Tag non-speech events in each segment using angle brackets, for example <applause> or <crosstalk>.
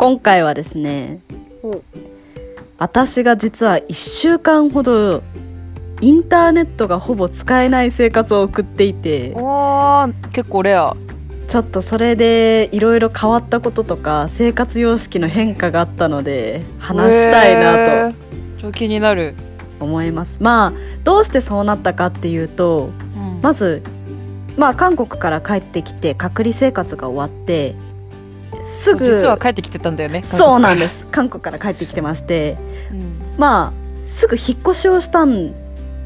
今回はですねお。私が実は1週間ほどインターネットがほぼ使えない生活を送っていて結構レア。ちょっとそれでいろいろ変わったこととか生活様式の変化があったので話したいなとと超気になる、思います。まあどうしてそうなったかっていうとうん。まずまあ韓国から帰ってきて隔離生活が終わってすぐ。実は帰ってきてたんだよねそうなんです。韓国から。帰ってきてまして。す、うん。まあすぐ引っ越しをしたん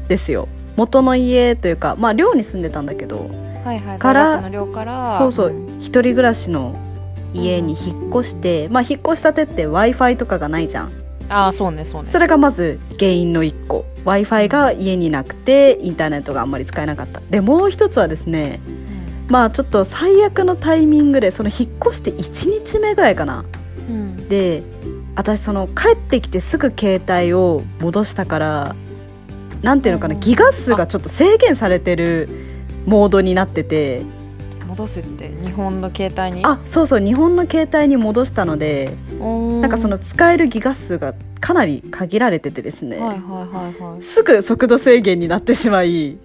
ですよ。元の家というかまあ寮に住んでたんだけど。はいはい。から寮から。そうそう。ん。一人暮らしの家に引っ越して、まあ引っ越したてって w i f i とかがないじゃん。ああそうねそうね。それがまず原因の1個。W i f i が家になくてインターネットがあんまり使えなかった。でもう一つはですねまあちょっと最悪のタイミングでその引っ越して1日目ぐらいかな。うん。うんで私その帰ってきてすぐ携帯を戻したからなんていうのかなうん。ギガ数がちょっと制限されてるモードになってて。戻すって日本の携帯に？あそうそう日本の携帯に戻したのでななんかその使えるギガ数がかなり限られててですね、はいはいはいはい。すぐ速度制限になってしまい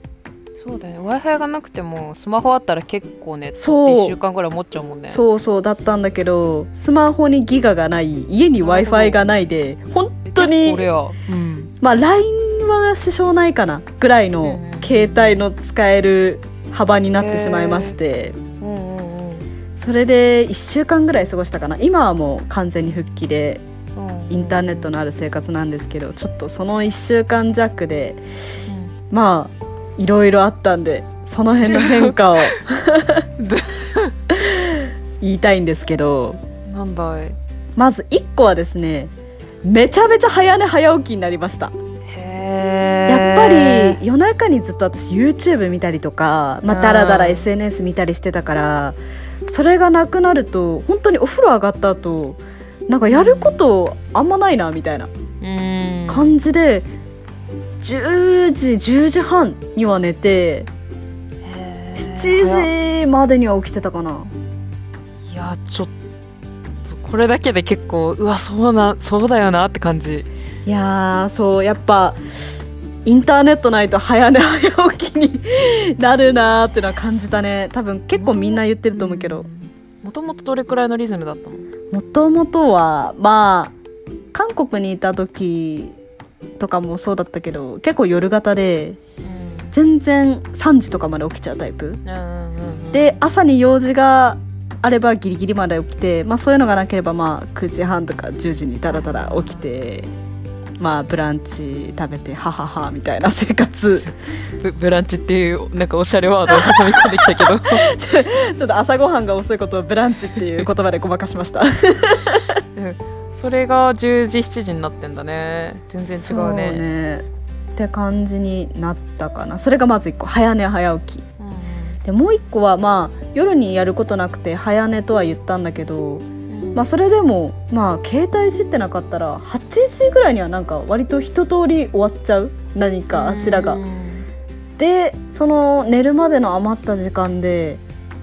そうだよね。W i f i がなくてもスマホあったら結構ねそう。1週間ぐらい持っちゃうもんね。そうそうだったんだけどスマホにギガがない家に w i f i がないで本当にこれやうん。まあ LINE は支障ないかなぐらいの携帯の使える幅になってしまいまして。うんうんうん。それで1週間ぐらい過ごしたかな。今はもう完全に復帰でうんインターネットのある生活なんですけどちょっとその1週間弱でうん。まあいろいろあったんでその辺の変化を <laughs> 言いたいんですけどなんだい？まず1個はですねめちゃめちゃ早寝早起きになりました。へやっぱり夜中にずっと私 YouTube 見たりとか、まあ、うんだらだら SNS 見たりしてたからそれがなくなると本当にお風呂上がった後なんかやることあんまないなみたいなうん。感じで10時10時半には寝てへー7時までには起きてたかな。いやちょっとこれだけで結構うわそうなそうだよなって感じ。いやーそうやっぱインターネットないと早寝早起きになるなーってのは感じたね。多分結構みんな言ってると思うけど。もともとどれくらいのリズムだったの？もともとはまあ韓国にいた時とかもそうだったけど結構夜型で全然3時とかまで起きちゃうタイプ。うんうんうんうん。で朝に用事があればギリギリまで起きて、まあ、そういうのがなければまあ9時半とか10時にダラダラ起きてまあブランチ食べてはははみたいな生活。<laughs> ブブランチっていうなんかおしゃれワードを挟み込んできたけど。<laughs> ちょっと朝ごはんが遅いことをブランチっていう言葉でごまかしました <laughs> それが10時7時になってんだね。全然違うそうね。ねって感じになったかな。それがまず1個早寝早起き。うんでもう1個はまあ夜にやることなくて早寝とは言ったんだけどうん。まあそれでもまあ携帯いじってなかったら8時ぐらいにはなんか割と一通り終わっちゃう。何かあちらが。うんでその寝るまでの余った時間で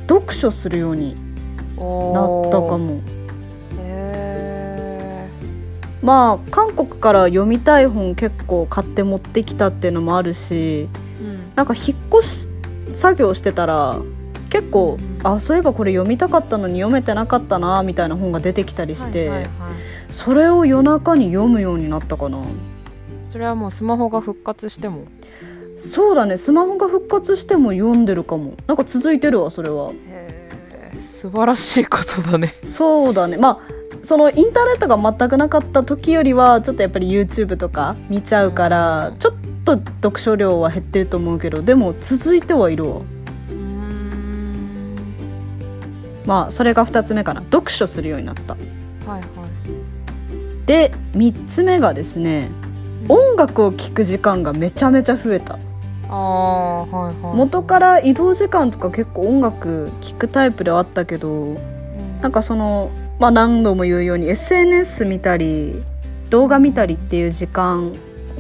読書するようになったかも。へまあ韓国から読みたい本結構買って持ってきたっていうのもあるしーうん。なんか引っ越し作業してたら結構あそういえばこれ読みたかったのに読めてなかったなみたいな本が出てきたりして、はいはいはい。それを夜中に読むようになったかな。それはもうスマホが復活しても？そうだねスマホが復活しても読んでるかも。なんか続いてるわそれは。素晴らしいことだね。そうだね。まあそのインターネットが全くなかった時よりはちょっとやっぱり YouTube とか見ちゃうから、うんちょっと読書量は減ってると思うけどでも続いてはいるわ。うん。まあそれが2つ目かな。読書するようになった。はいはい。で3つ目がですね音楽を聴く時間がめちゃめちゃ増えた。ああはいはい。元から移動時間とか結構音楽聴くタイプではあったけどなんかその、まあ、何度も言うように SNS 見たり動画見たりっていう時間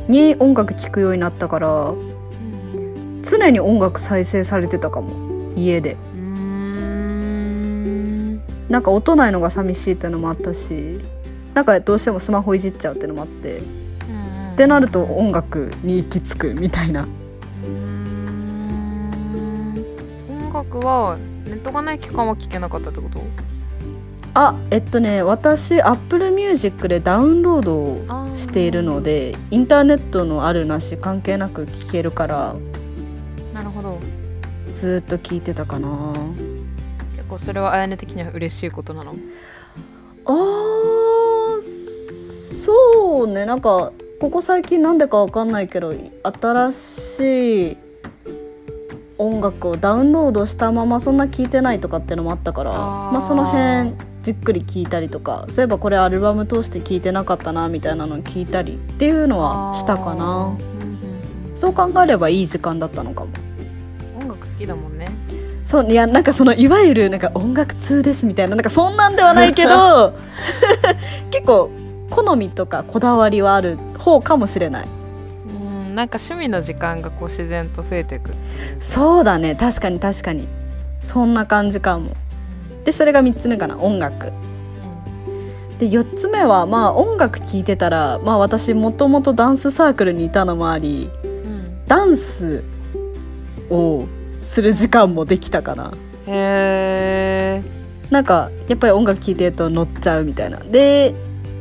に音楽聴くようになったからうん常に音楽再生されてたかも家で。なんか音ないのが寂しいっていうのもあったしなんかどうしてもスマホいじっちゃうっていうのもあってってなると音楽に行き着くみたいな。音楽はネットがない期間は聞けなかったってこと？あえっとね私 Apple Music でダウンロードをしているのでインターネットのあるなし関係なく聴けるからなるほど。ずっと聴いてたかな。結構それはあやね的には嬉しいことなの？あーそうね。なんかここ最近なんでかわかんないけど新しい音楽をダウンロードしたままそんな聴いてないとかっていうのもあったからまあ、その辺じっくり聴いたりとかそういえばこれアルバム通して聴いてなかったなみたいなのを聞いたりっていうのはしたかな。うんうんそう考えればいい時間だったのかも。うん音楽好きだもんね。そういやなんかそのいわゆるなんか音楽通ですみたいななんかそんなんではないけど <laughs> 結構好みとかこだわりはある方かもしれない。うんなんか趣味の時間がこう自然と増えていくそうだね確かに確かに。そんな感じかもでそれが3つ目かな音楽。で4つ目はまあ音楽聴いてたらまあ私もともとダンスサークルにいたのもありうんダンスをする時間もできたかな。へえなんかやっぱり音楽聴いてると乗っちゃうみたいな。で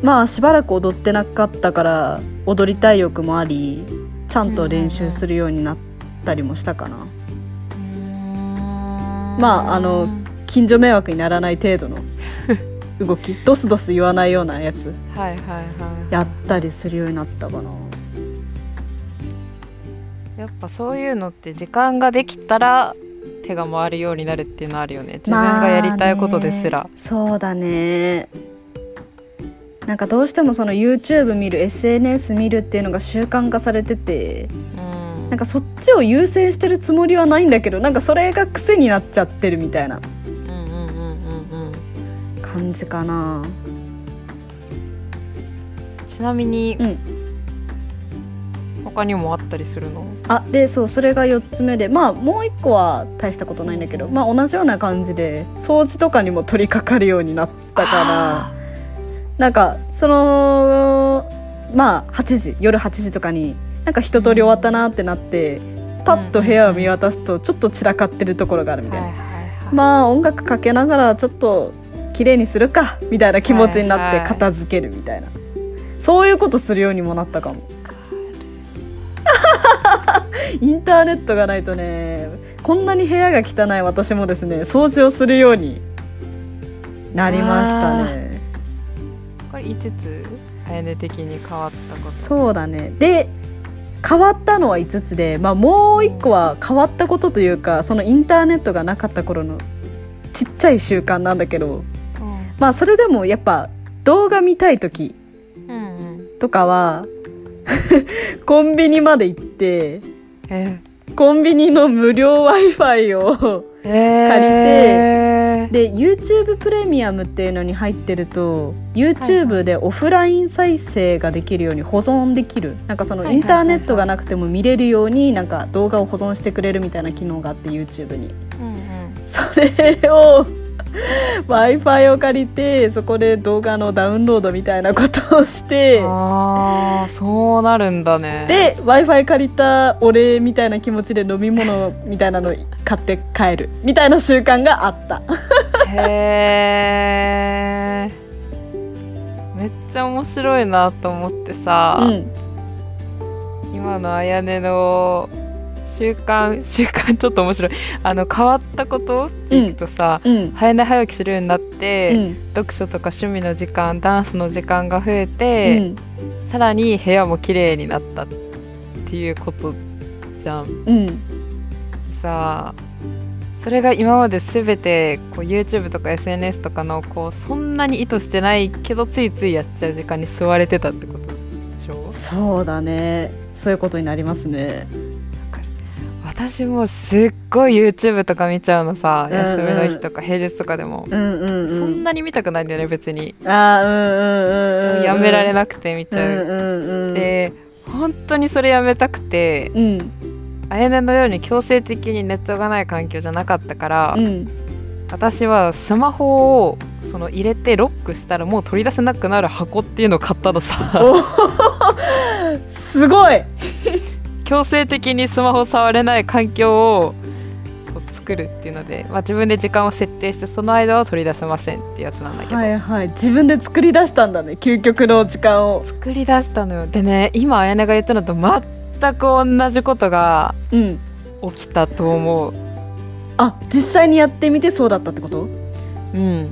まあしばらく踊ってなかったから踊りたい欲もありちゃんと練習するようになったりもしたかな、まああの近所迷惑にならない程度の <laughs> 動きドスドス言わないようなやつ。はいはいはい。やったりするようになったかな。やっぱそういうのって時間ができたら手が回るようになるっていうのあるよね。自分がやりたいことですら、まそうだね。なんかどうしてもその YouTube 見る SNS 見るっていうのが習慣化されててうん。なんかそっちを優先してるつもりはないんだけどなんかそれが癖になっちゃってるみたいな感じかな。ちなみに、うん。他にもあったりするの？あでそうそれが4つ目でまあもう1個は大したことないんだけどまあ同じような感じで掃除とかにも取り掛かるようになったからなんかそのまあ8時夜8時とかになんか一通り終わったなってなってパッと部屋を見渡すとちょっと散らかってるところがあるみたいな、まあ音楽かけながらちょっと綺麗にするかみたいな気持ちになってはいはい。片付けるみたいな、そういうことするようにもなったかも。<laughs> インターネットがないとねこんなに部屋が汚い私もですね掃除をするようになりましたね。これ5つあやね的に変わったこと。そうだね。で変わったのは5つで、まあ、もう1個は変わったことというかそのインターネットがなかった頃のちっちゃい習慣なんだけどまあそれでもやっぱ動画見たい時うんうんとかは <laughs> コンビニまで行ってえ。コンビニの無料 w i f i をえー、借で YouTube プレミアムっていうのに入ってると YouTube でオフライン再生ができるように保存できる。なんかそのはい。インターネットがなくても見れるようになんか動画を保存してくれるみたいな機能があって YouTube に。うんうん。それを w i f i を借りてそこで動画のダウンロードみたいなことをしてああそうなるんだね。で w i f i 借りたお礼みたいな気持ちで飲み物みたいなの買って帰るみたいな習慣があった。へえめっちゃ面白いなと思ってさ、うん。今のあやねの習慣 <laughs> 習慣ちょっと面白い。あの変わったことっていくとさ、うん。早寝早起きするようになって、うん。読書とか趣味の時間ダンスの時間が増えうて、ん。さらに部屋も綺麗になったっていうことじゃん。うん。さあそれが今まで全てこう YouTube とか SNS とかのこうそんなに意図してないけどついついやっちゃう時間に座れてたってことでしょ？そうだね。そういうことになりますね私もすっごい YouTube とか見ちゃうのさうんうん。休みの日とか平日とかでも、うんうんうん。そんなに見たくないんだよね別に、あーうんうんうんうんやめられななくて見ちゃう、うんうんうんで本当にそれやめたくてうん。あやねのように強制的にネットがない環境じゃなかったから、うん。私はスマホをその入れてロックしたらもう取り出せなくなる箱っていうのを買ったのさ。お <laughs> すごい強制的にスマホ触れない環境を作るっていうので、まあ、自分で時間を設定してその間は取り出せませんってやつなんだけど、はいはい。自分で作り出したんだね究極の時間を。作り出したのよ。でね今あやねが言ったのと全く同じことがうん。起きたと思う。あ実際にやってみてそうだったってこと？うん。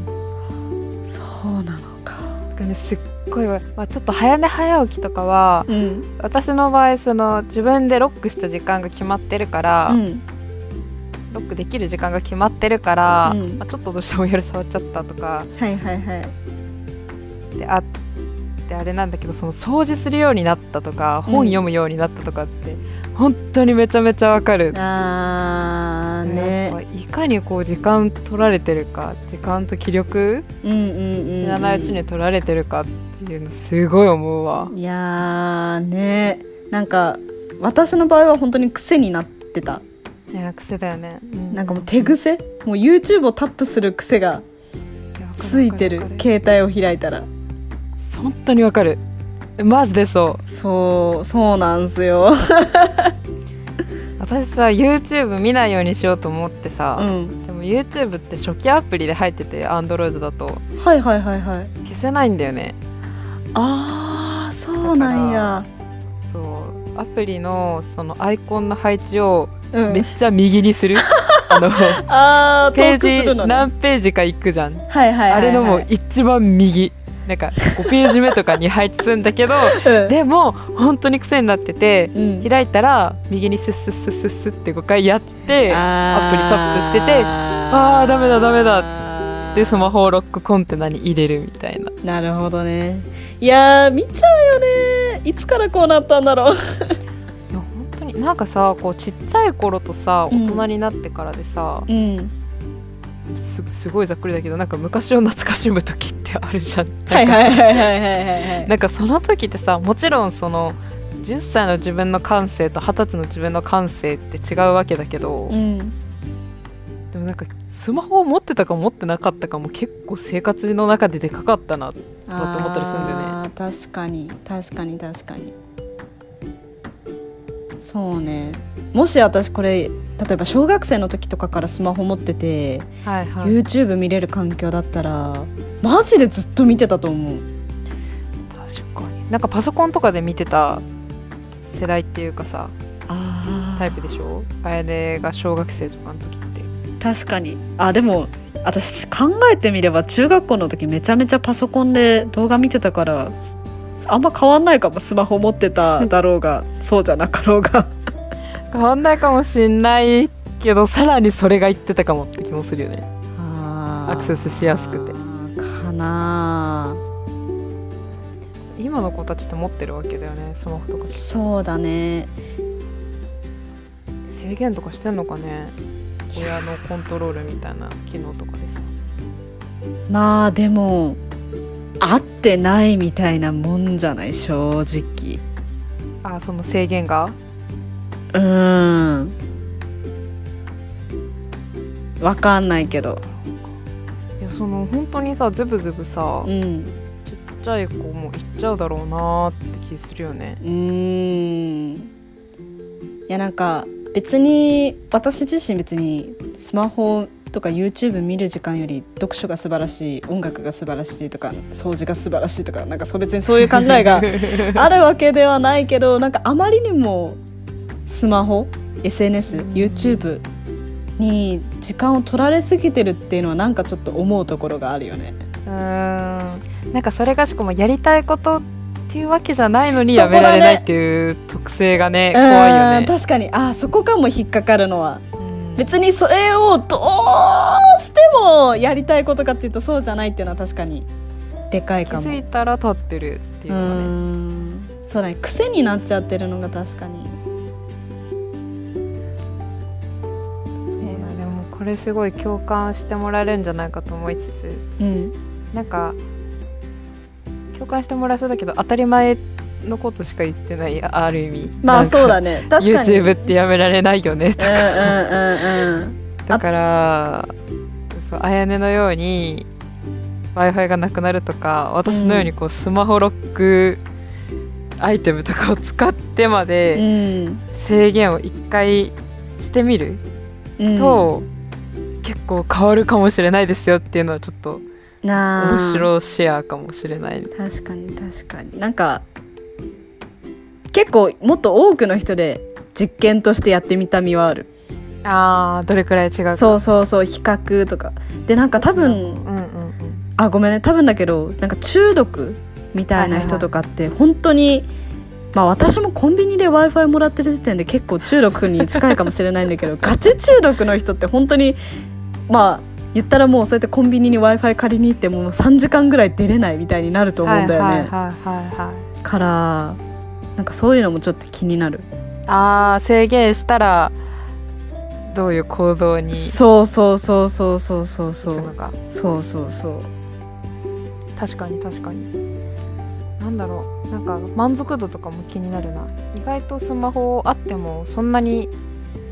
そうなのか。かねすっごいわ、まあ、ちょっと早寝早起きとかはうん私の場合その自分でロックした時間が決まってるから、うんロックできる時間が決まってるから、うん。まあ、ちょっとどうしても夜触っちゃったとかはいはいはい。であってあれなんだけどその掃除するようになったとかうん。本読むようになったとかって、本当にめちゃめちゃわかる。あね。いかにこう時間取られてるか時間と気力うんうんうんうん。知らないうちに取られてるかっていうのすごい思うわ。いやーね。なんか私の場合は本当に癖になってた。いや癖だよね。うなんかもう手癖。もう YouTube をタップする癖がついてる。携帯を開いたら。本当にわかる。マジでそう。そうそうなんすよ。私さ YouTube 見ないようにしようと思ってさ、うん。でも YouTube って初期アプリで入ってて Android だと。はいはいはいはい。消せないんだよねああそうなんや。そうアプリのそのアイコンの配置をうん。めっちゃ右にする、<laughs> あのあーページのね。何ページか行くじゃん、はいはいはいはい。あれのもう一番右。なんか5ページ目とかに配置するんだけど <laughs> うん。でも本当に癖になっててうん。開いたら右にスッスッスッスッスッって5回やってアアプリタップしててあーダメだダメだでスマホをロックコンテナに入れるみたいな。なるほどね。いやー見ちゃうよね。いつからこうなったんだろう。<laughs> いや本当になんかさこうちっちゃい頃とさうん。大人になってからでさ、うん。すすごいざっくりだけどなんか昔を懐かしむ時ってあるじゃん。はいはいはいはいはいはい。はいなんかその時ってさもちろんその10歳の自分の感性と20歳の自分の感性って違うわけだけど、うんでもなんかスマホを持ってたか持ってなかったかも結構生活の中ででかかったなとかって思ったりするんだよね。確かに。確かに確かに。そうね。もし私これ例えば小学生の時とかからスマホ持ってて、はいはい、YouTube 見れる環境だったらマジでずっと見てたと思う。確かに。なんかパソコンとかで見てた世代っていうかさあタイプでしょ？あやねが小学生とかの時確かに。あでも私考えてみれば中学校の時めちゃめちゃパソコンで動画見てたからすあんま変わんないかも。スマホ持ってただろうがそうじゃなかろうが。変わんないかもしんないけどさらにそれが言ってたかもって気もするよね。アクセスしやすくて。かな。今の子たちって持ってるわけだよねスマホとか。そうだね。制限とかしてんのかね親のコントロールみたいな機能とかでさまあでも合ってないみたいなもんじゃない正直。あその制限が？うーん。わかんないけど。いやその本当にさズブズブさうん。ちっちゃい子もいっちゃうだろうなーって気するよね。うーん。いやなんか別に私自身別にスマホとか YouTube 見る時間より読書が素晴らしい音楽が素晴らしいとか掃除が素晴らしいとかなんかそう別にそういう考えがあるわけではないけどなん。かあまりにもスマホ SNSYouTube に時間を取られすぎてるっていうのはなんかちょっと思うところがあるよね。うーん。なんかそれがしかもやりたいことっていうわけじゃないのにやめられないっていう特性がね怖いよね。うん確かに。あそこかも引っかかるのは。うん。別にそれをどうしてもやりたいことかっていうとそうじゃないっていうのは確かにでかい気かも。づいたら立ってるっていううのがね。ん。そうだね。癖になっちゃってるのが確かに。これすごい共感してもらえるんじゃないかと思いつつ。うん。なんか共感してもらえそうだけど当たり前のことしか言ってないある意味。まあそうだね。ね確かに。YouTube ってやめられないよねとか。だからそうあやねのように w i f i がなくなるとか私のようにこうスマホロックアイテムとかを使ってまうでん。制限を一回してみるうん。と、結構変わるかもしれないですよっていうのはちょっとなあ。面白シェアかもしれないね。確かに確かに。なんか結構もっと多くの人で実験としてやってみたみはある。あーどれくらい違うか。そうそうそう比較とか。でなんか多分うんうんうんあごめんね。多分だけどなんか中毒みたいな人とかって本当にまあ私もコンビニで w i f i もらってる時点で結構中毒に近いかもしれないんだけど <laughs> ガチ中毒の人って本当にまあ言ったらもうそうやってコンビニに w i f i 借りに行ってもう3時間ぐらい出れないみたいになると思うんだよね、はいはいはいはいはい。からなんかそういうのもちょっと気になる。あー制限したらどういう行動に行そうそうそうそうそうそうそう。そうそうそう。確かに確かに。なんだろうなんか満足度とかも気になるな。意外とスマホあってもそんなに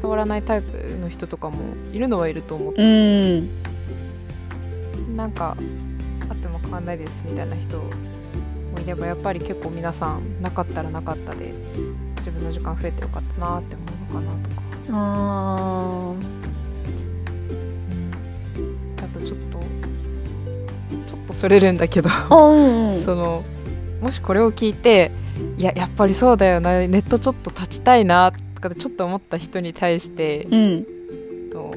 触らないタイプの人とかもいるのはいると思って。うんなんかあっても変わんないですみたいな人もいればやっぱり結構皆さんなかったらなかったで自分の時間増えてよかったなって思うのかなとか。ああとちょっとちょっとそれるんだけど <laughs> そのもしこれを聞いていややっぱりそうだよなネットちょっと立ちたいなとかでちょっと思った人に対してうん。の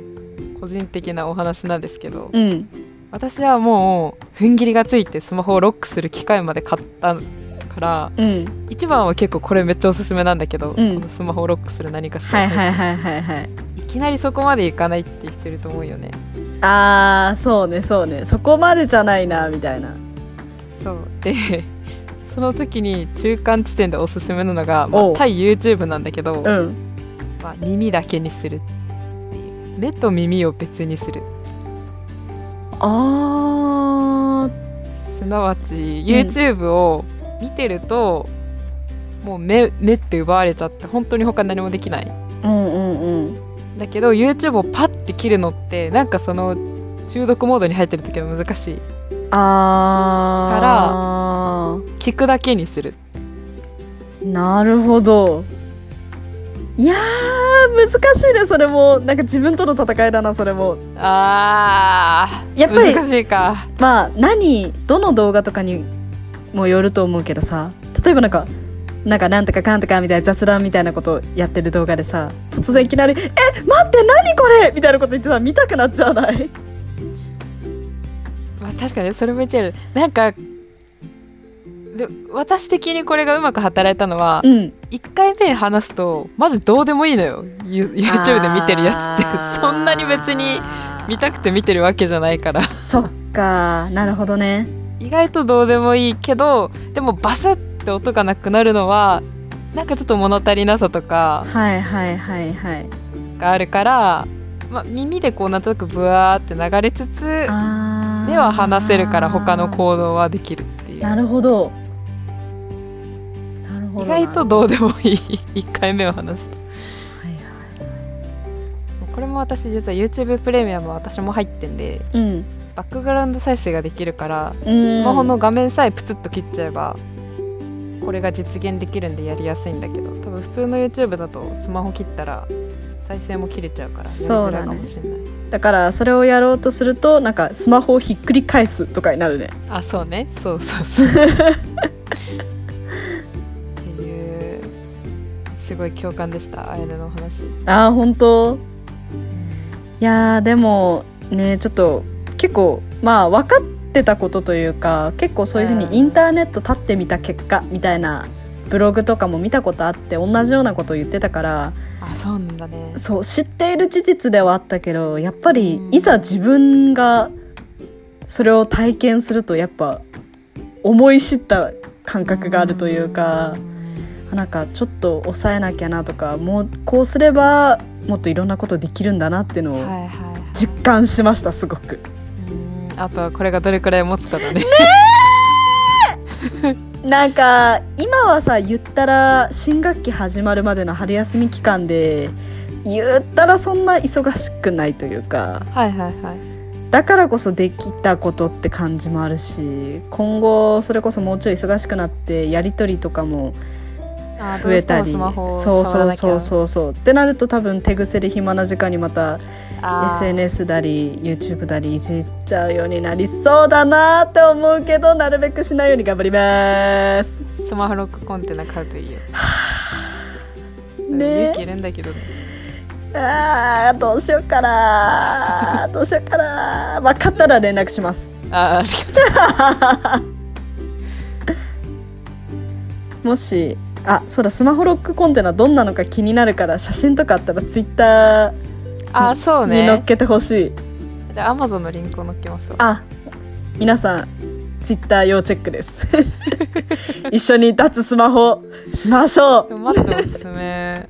個人的なお話なんですけどうん私はもう踏ん切りがついてスマホをロックする機械まで買ったからうん。一番は結構これめっちゃおすすめなんだけど、うん。このスマホをロックする何かしら、はいはいはいはいはいい。きなりそこまでいかないって人いると思うよね。あーそうねそうね。そこまでじゃないなみたいな。そう。で <laughs> その時に中間地点でおすすめなのが、まあ、対 YouTube なんだけど、うん。まあ、耳だけにする目と耳を別にするあー。すなわち YouTube を見てると、もう目目って奪われちゃって本当に他何もできない。うんうんうん。だけど YouTube をパッて切るのってなんかその中毒モードに入ってる時は難しい。あー。聞くだけにする。なるほどいやー難しいねそれも。なんか自分との戦いだなそれも。あーやっぱり難しいか。まあ何どの動画とかにもよると思うけどさ例えばなんかなんかなんとかかんとかみたいな雑談みたいなことやってる動画でさ突然いきなり「え待って何これ!」みたいなこと言ってさ見たくなっちゃわない？まあ、確かにそれも言っちゃう。なんかで私的にこれがうまく働いたのは、うん。1回目話すとマジどうでもいいのよ。You- YouTube で見てるやつって。そんなに別に見たくて見てるわけじゃないから。そっか。なるほどね。意外とどうでもいいけどでもバスって音がなくなるのはなんかちょっと物足りなさとかはいはいはいはい。があるから、まあ、耳でこうなんとなくブワーって流れつつ目は離せるから他の行動はできるっていう。なるほど意外とどうでもいい。1回目を話すと。はいはいこれも私実は YouTube プレミアム私も入ってんでうん。バックグラウンド再生ができるからうん。スマホの画面さえプツッと切っちゃえばこれが実現できるんでやりやすいんだけど多分普通の YouTube だとスマホ切ったら再生も切れちゃうからやりづらいかもしれない、だからそれをやろうとするとなんかスマホをひっくり返すとかになるね。あそうね。そうそうそう <laughs> すごい共感でしたあやねのお話。ああ本当？いやーでもねちょっと結構まあ分かってたことというか結構そういうふううん。にインターネット立ってみた結果みたいなブログとかも見たことあって同じようなことを言ってたからあそうなんだね。そう知っている事実ではあったけどやっぱりうん。いざ自分がそれを体験するとやっぱ思い知った感覚があるというかなんかちょっと抑えなきゃなとかもうこうすればもっといろんなことできるんだなっていうのを実感しましたすごく。うん。あとはこれがどれくらい持つかだねなんか今はさ言ったら新学期始まるまでの春休み期間で言ったらそんな忙しくないというかはいはいはい。だからこそできたことって感じもあるし今後それこそもうちょい忙しくなってやり取りとかも増えたり。そうそうそうそうそう。ってなると多分手癖で暇な時間にまた SNS だり YouTube だりいじっちゃうようになりそうだなって思うけどなるべくしないように頑張ります。スマホロックコンテナ買うといいよ。<sighs> ね。勇気いるんだけど。ねあーどうしようかな。どうしようかな。まあ買ったら連絡します。あーありがと <laughs> もしあそうだスマホロックコンテナどんなのか気になるから写真とかあったら Twitter うあーそうね。に載っけてほしい、じゃあ Amazon のリンクを載っけますわ。あ皆さん Twitter 要チェックです。<laughs> 一緒に脱スマホしましょう。でもマジでおすすめ